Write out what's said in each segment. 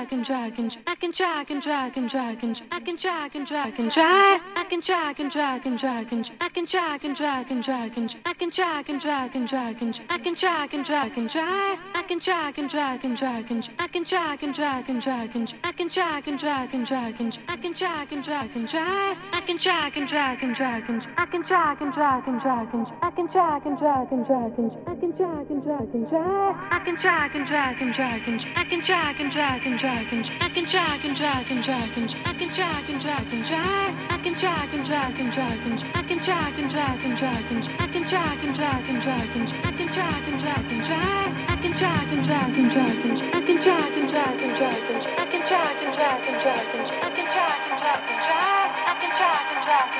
drag and drag and I can drag and drag and drag and I can drag and drag and drag I can drag and drag and drag and I can drag and drag and drag and I can drag and drag and drag and I can drag and drag and drag I can drag and drag and drag and I can drag and drag and drag and I can drag and drag and drag and I can drag and drag and drag I can drag and drag and drag and I can drag and drag and drag and I can drag and drag and drag and I can drag and drag and drag I can drag and drag and drag and drag and drag and drag and drag and I can drag and drag and drag and I can drag and drag and drag I can drag and drag and drag and I can drag and drag and drag and I can drag and drag and drag and I can drag and drag and drag I can drag and drag and drag and I can drag and drag and drag and I can drag and drag and drag and I can drag and drag and drag I can drag and drag and drag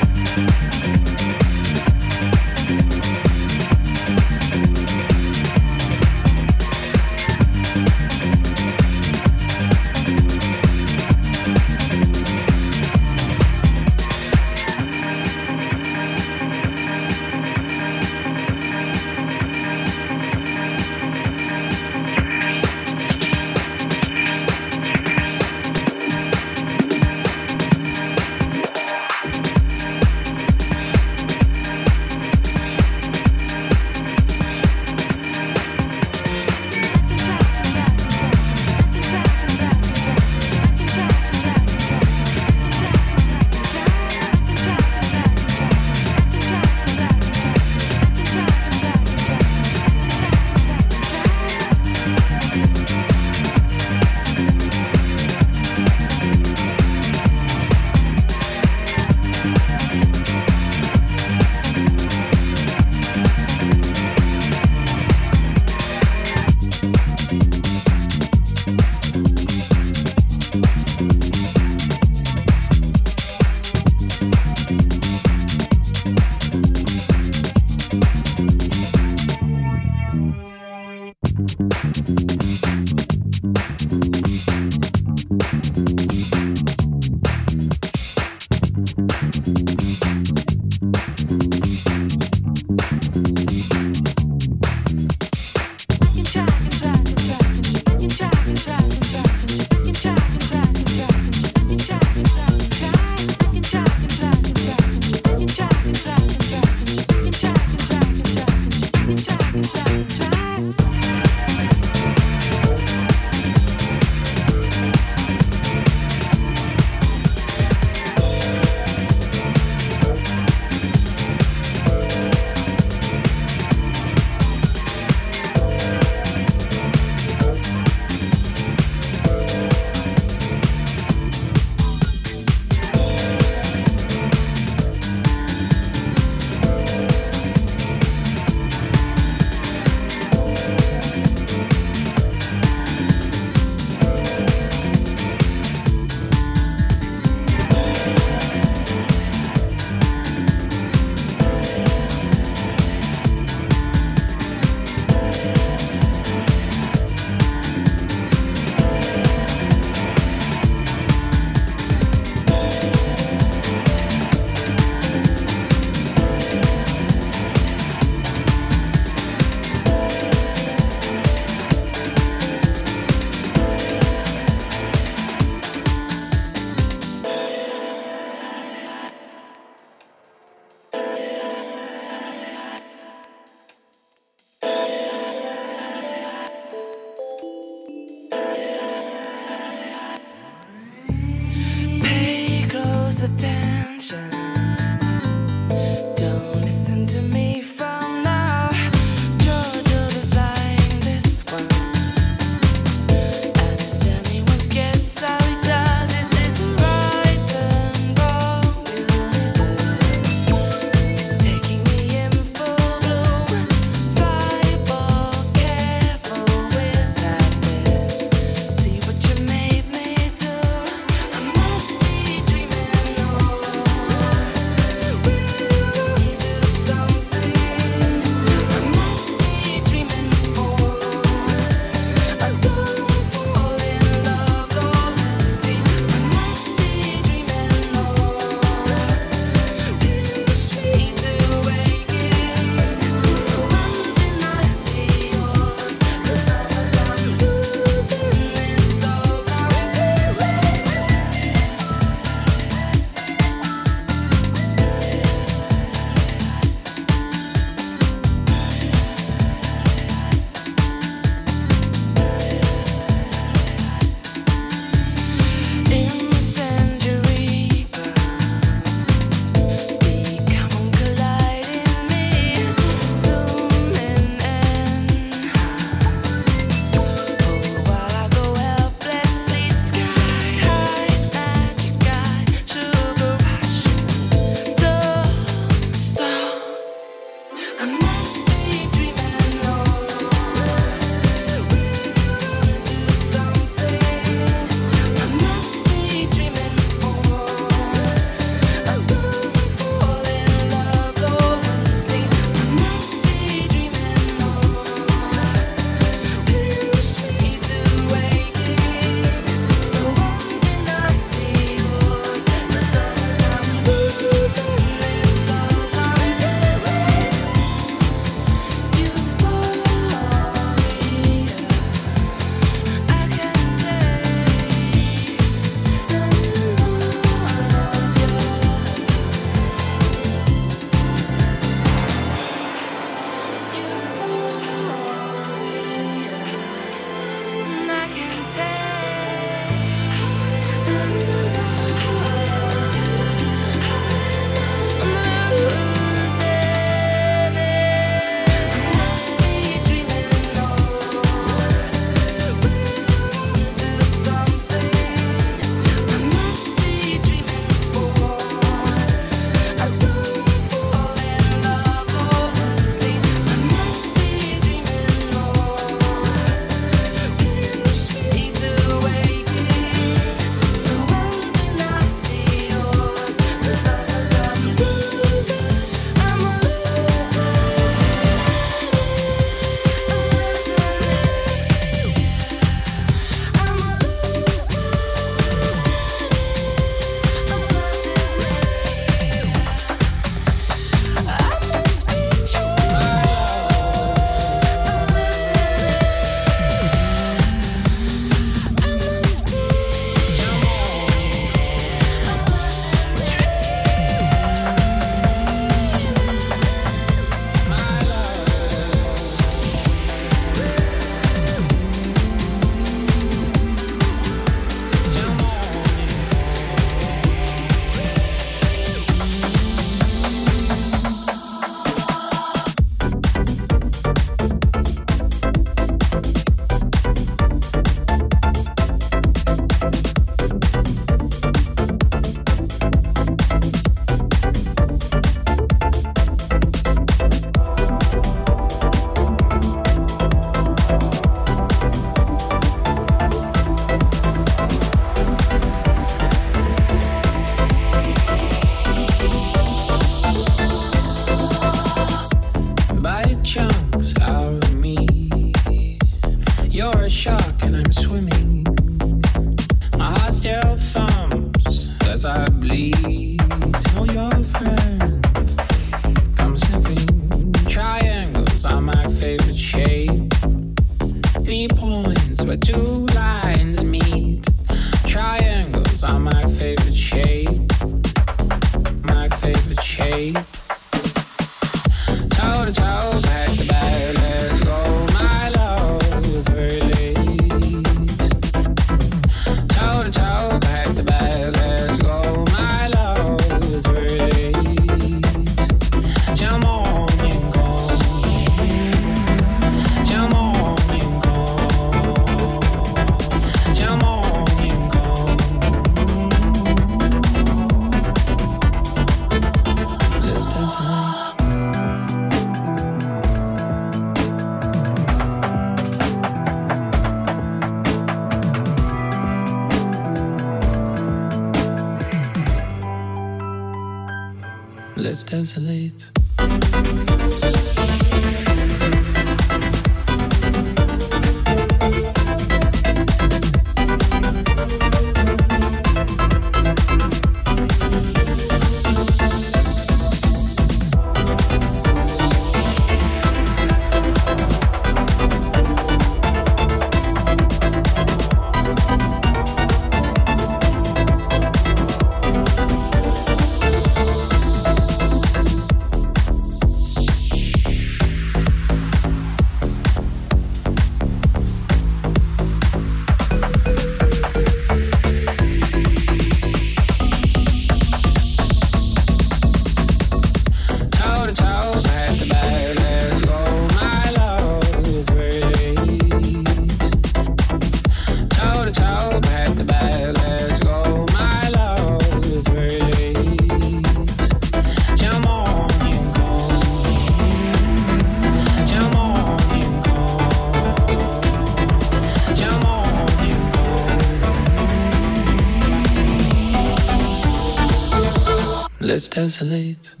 desolate.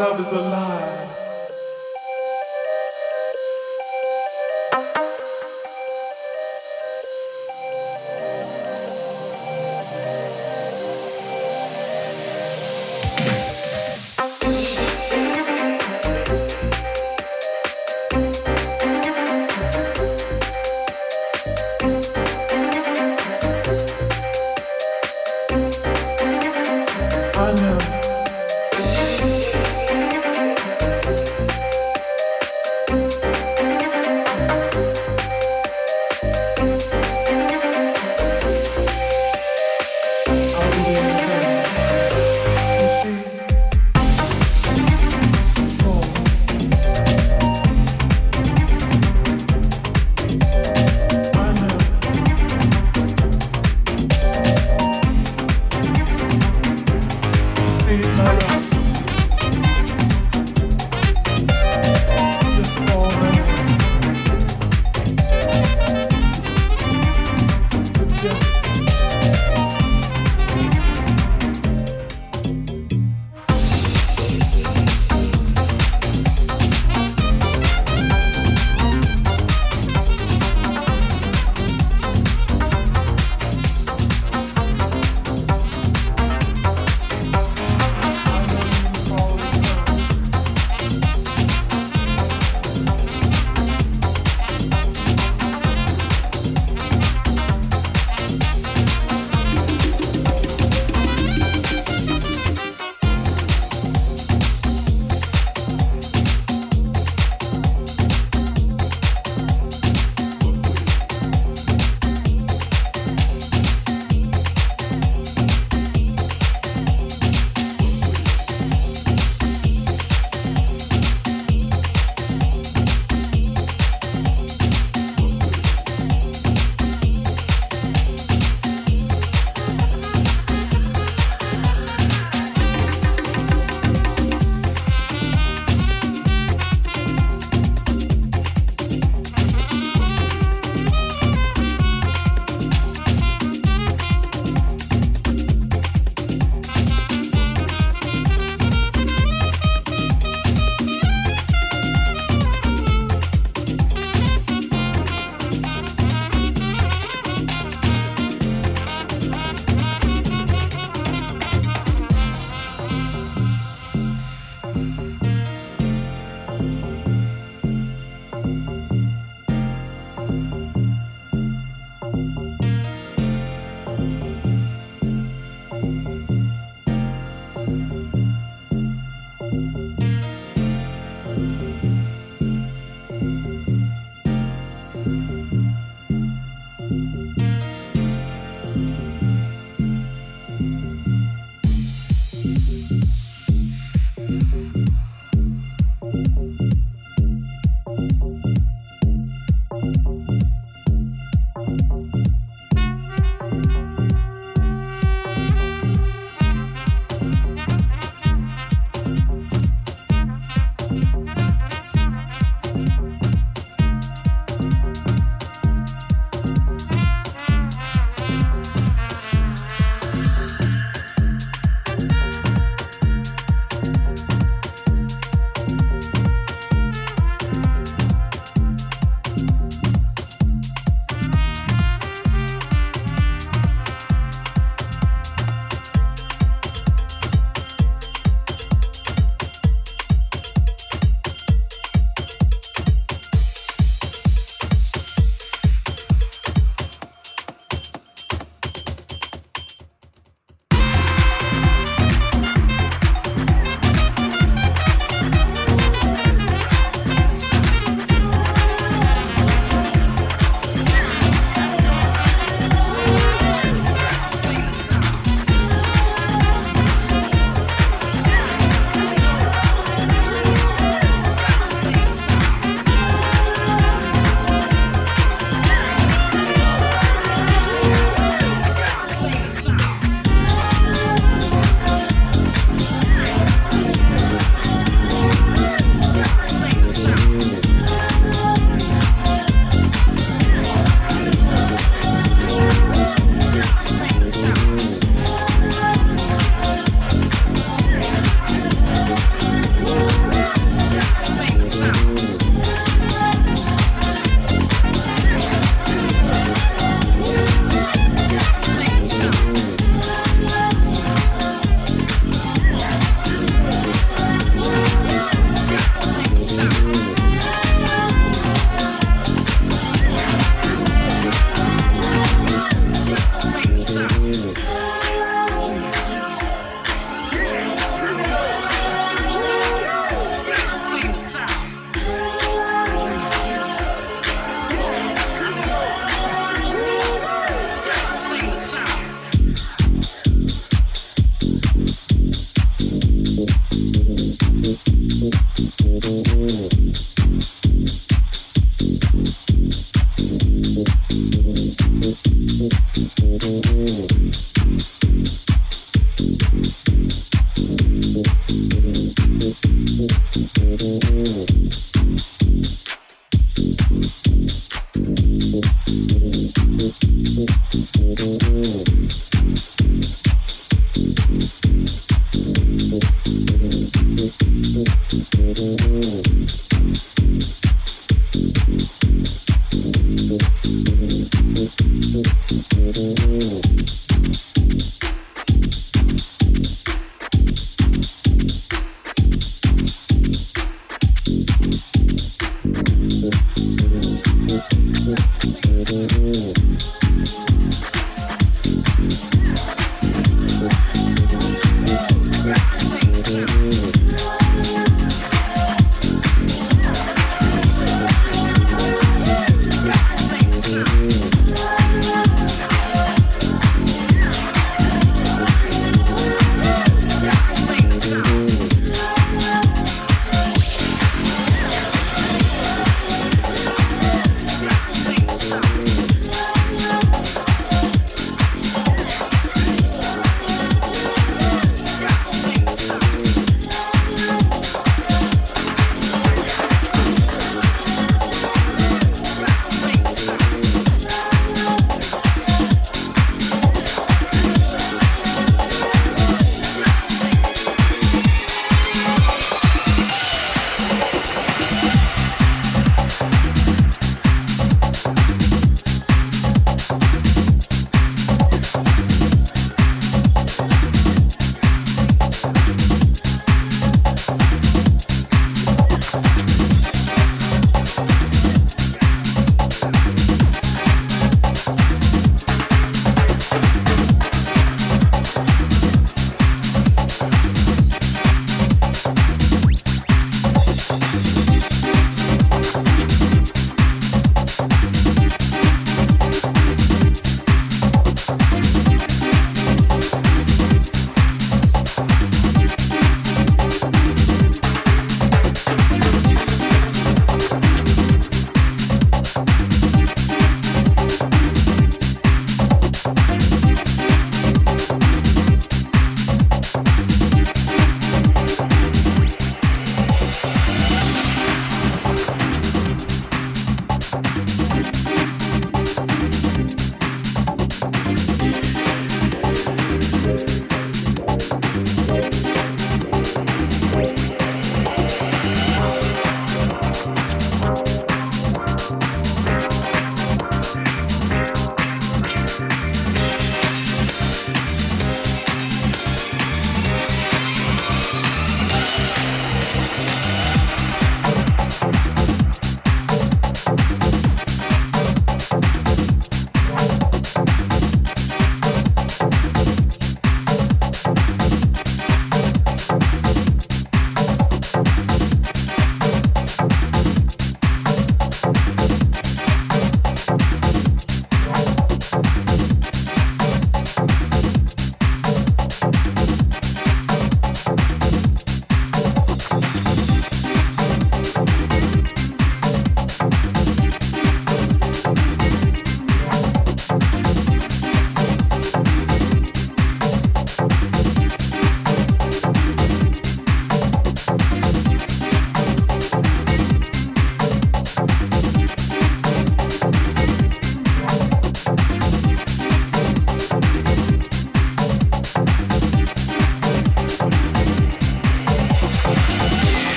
Love is alive.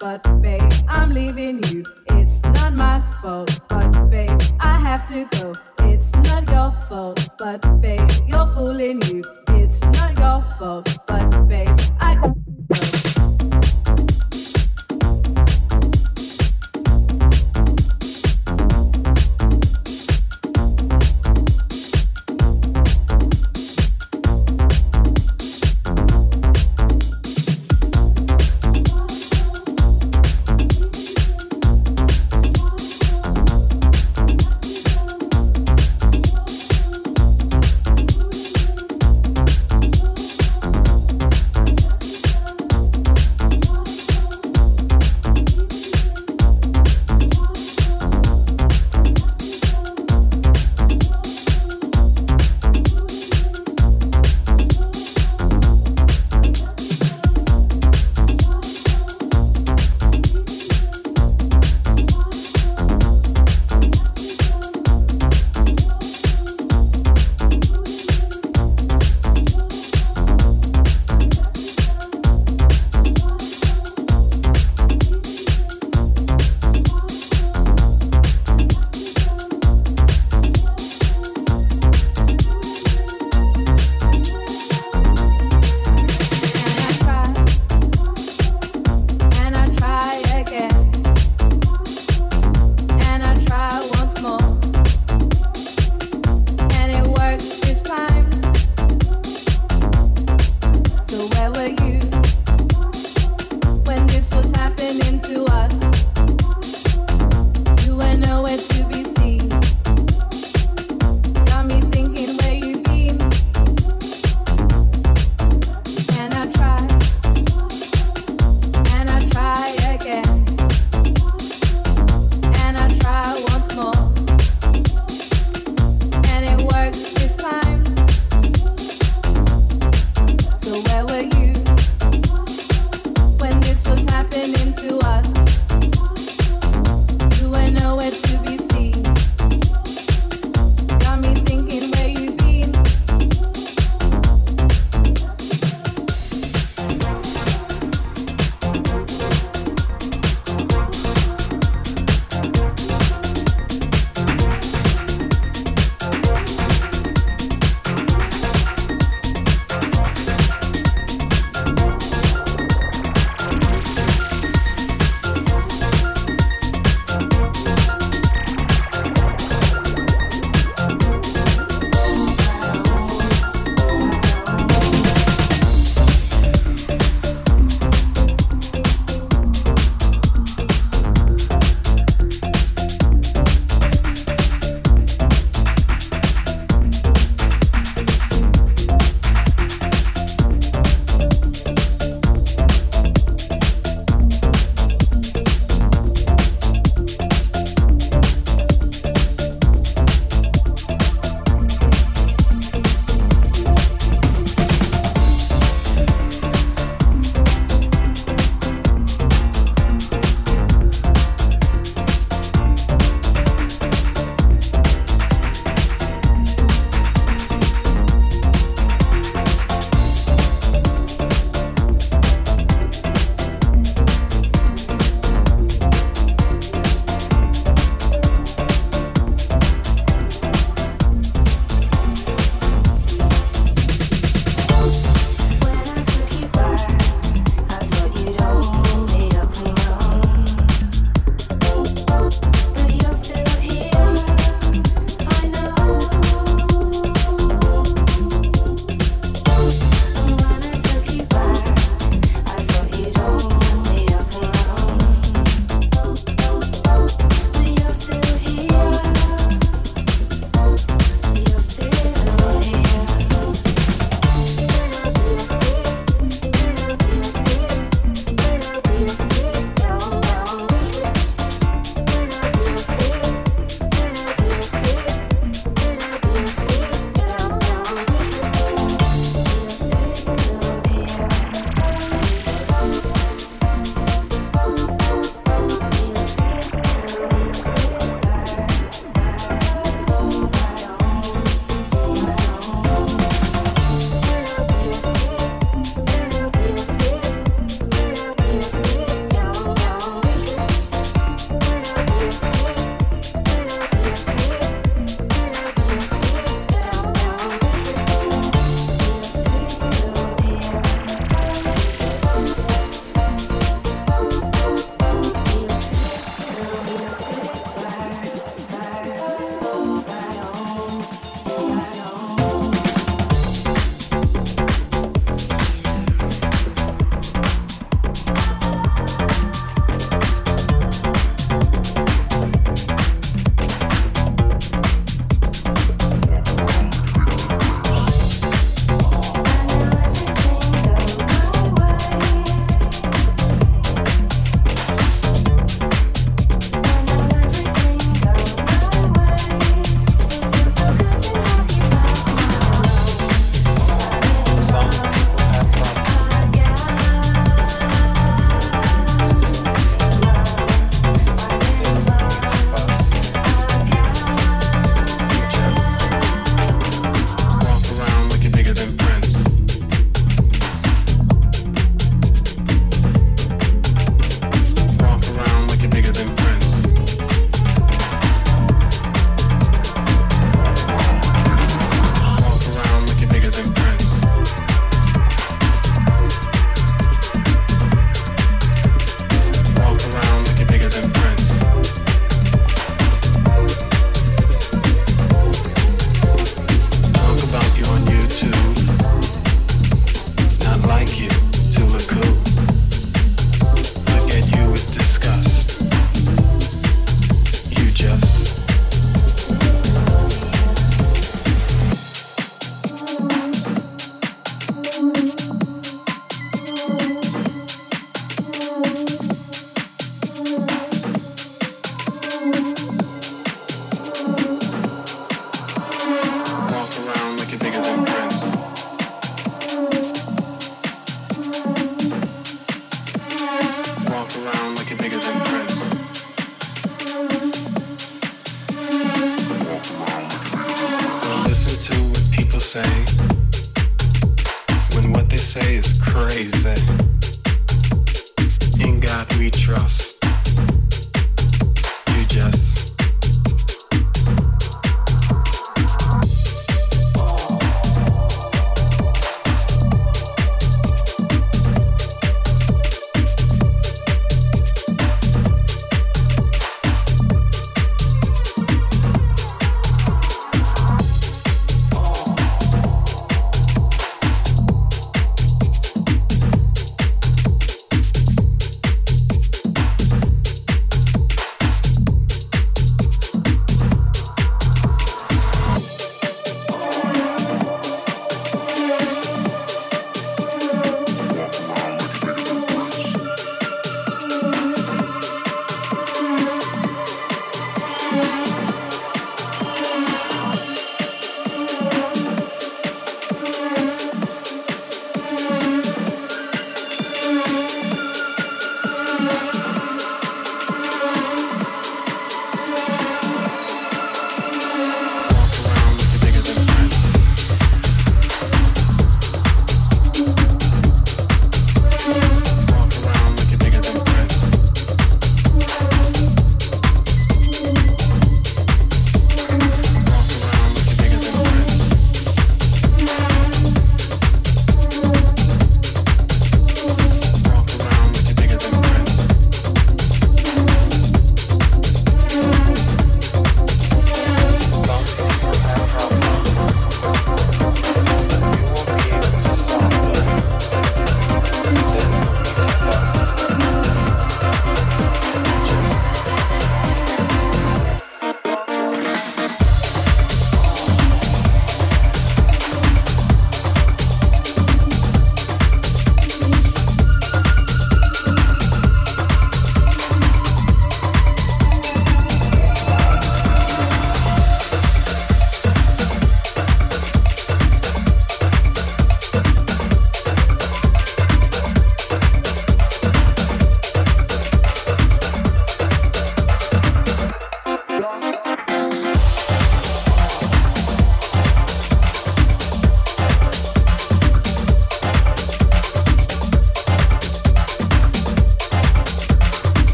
but babe, I'm leaving you. It's not my fault, but babe, I have to go. It's not your fault, but babe, you're fooling you. It's not your fault, but babe.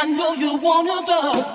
I know you wanna go.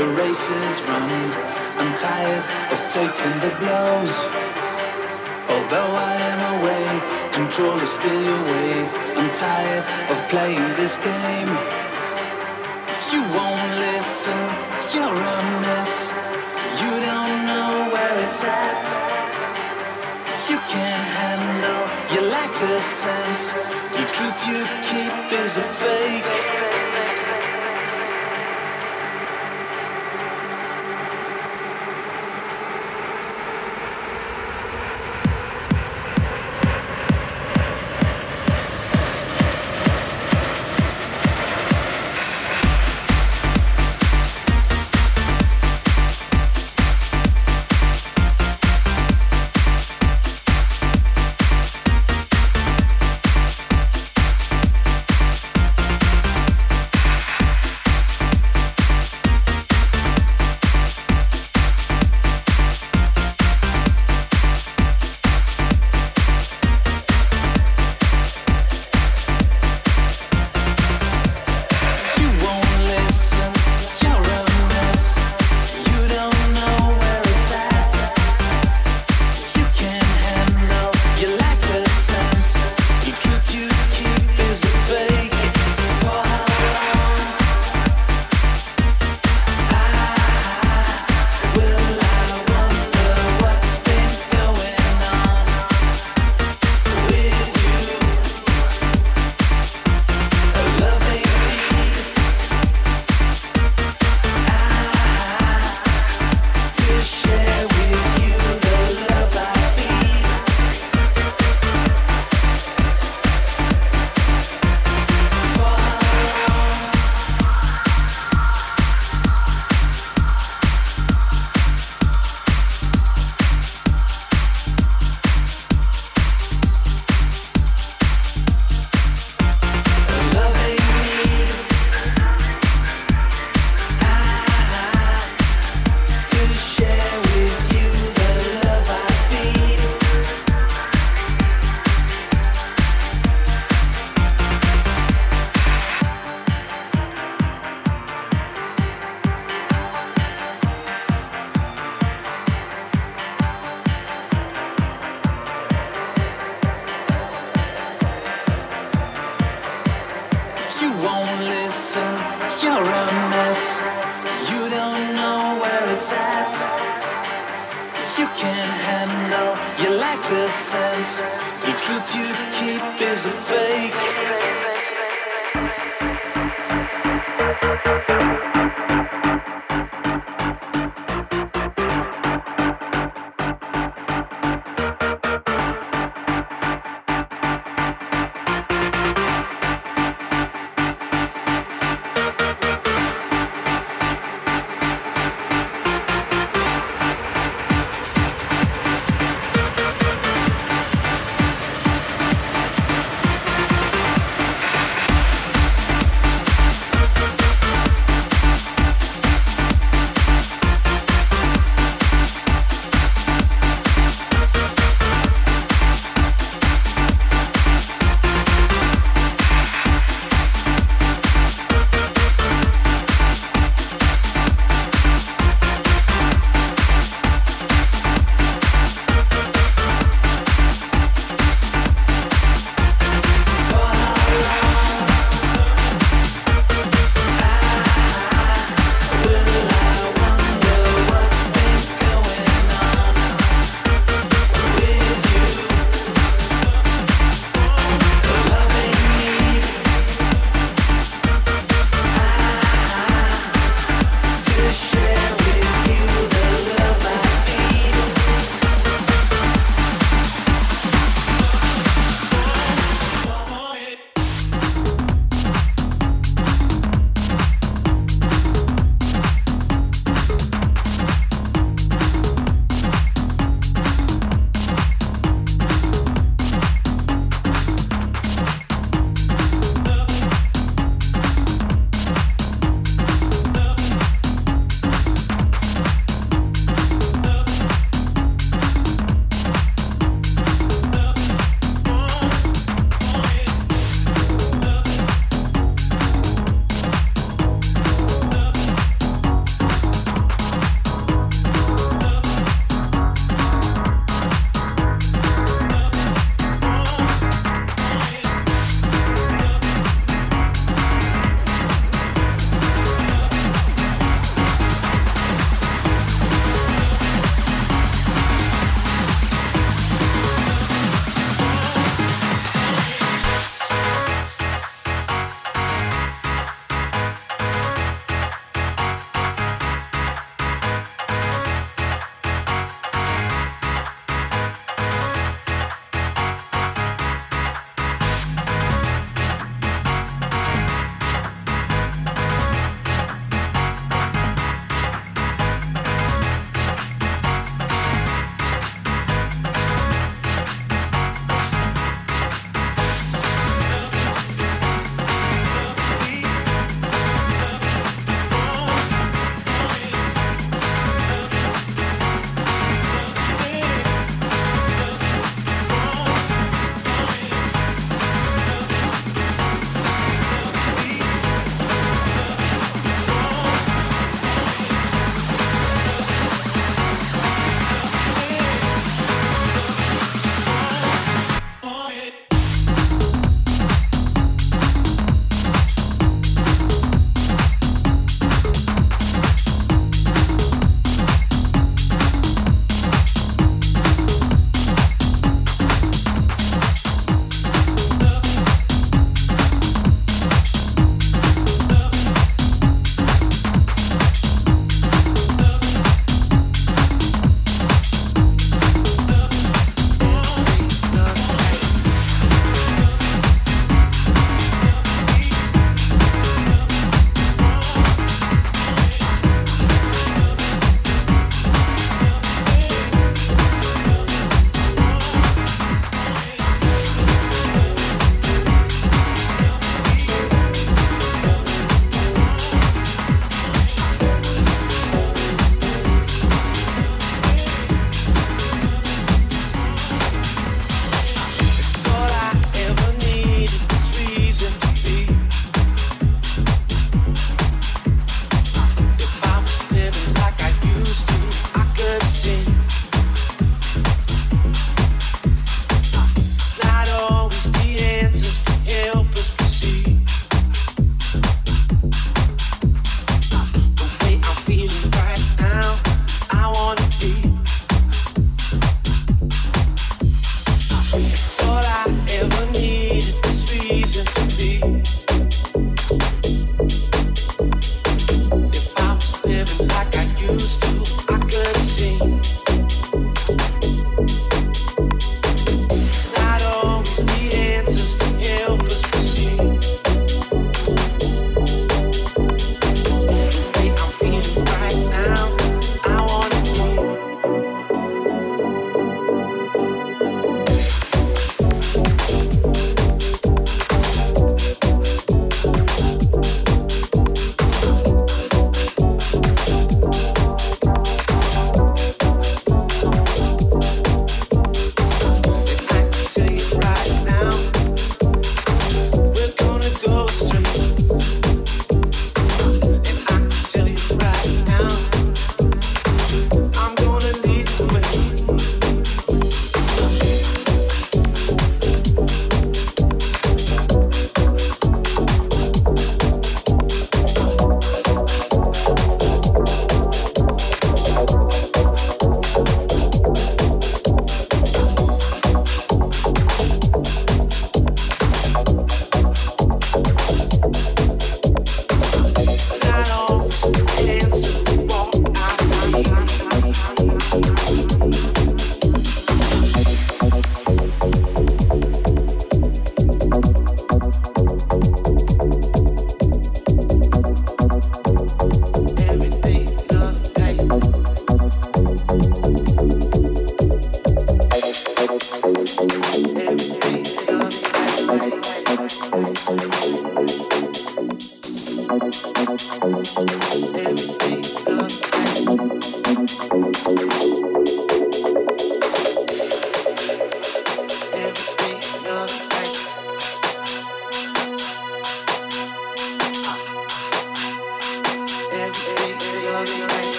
The races run. I'm tired of taking the blows. Although I am away, control is still your way. I'm tired of playing this game. You won't listen, you're a mess. You don't know where it's at. You can't handle, you lack the sense. The truth you keep is a fake.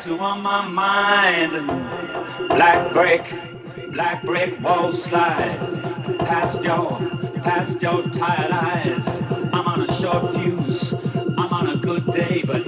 Tattoo on my mind. Black brick, black brick wall slide. Past your, past your tired eyes. I'm on a short fuse. I'm on a good day, but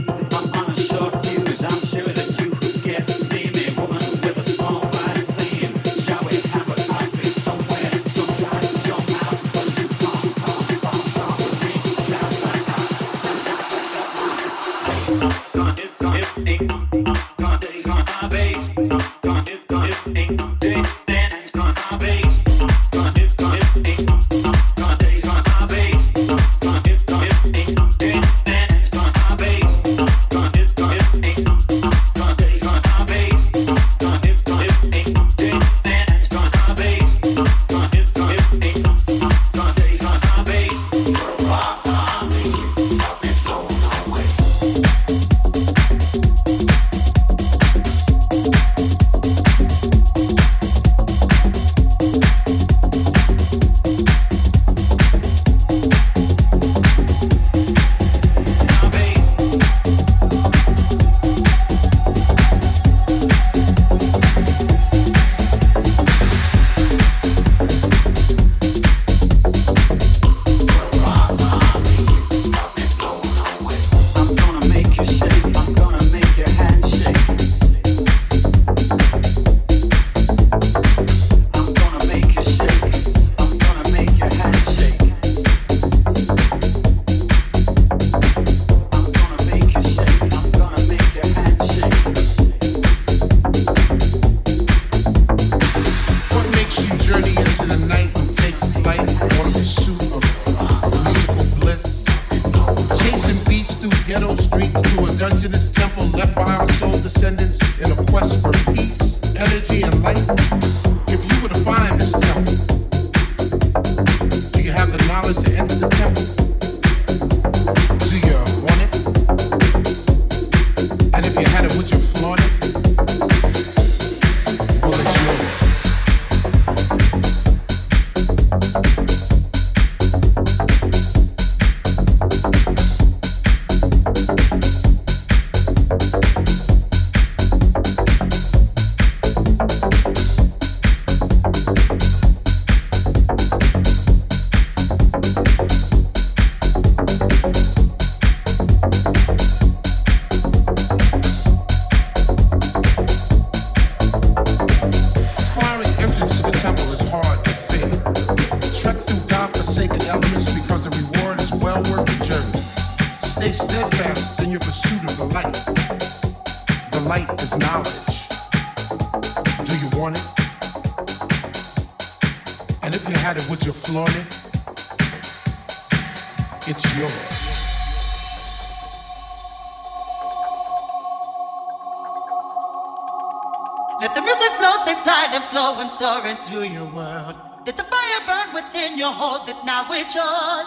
and soar into your world. Let the fire burn within you, hold it now, it's yours.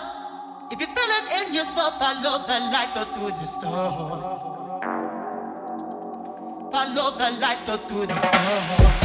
If you feel it in your soul, follow the light, go through the storm. Follow the light, go through the storm.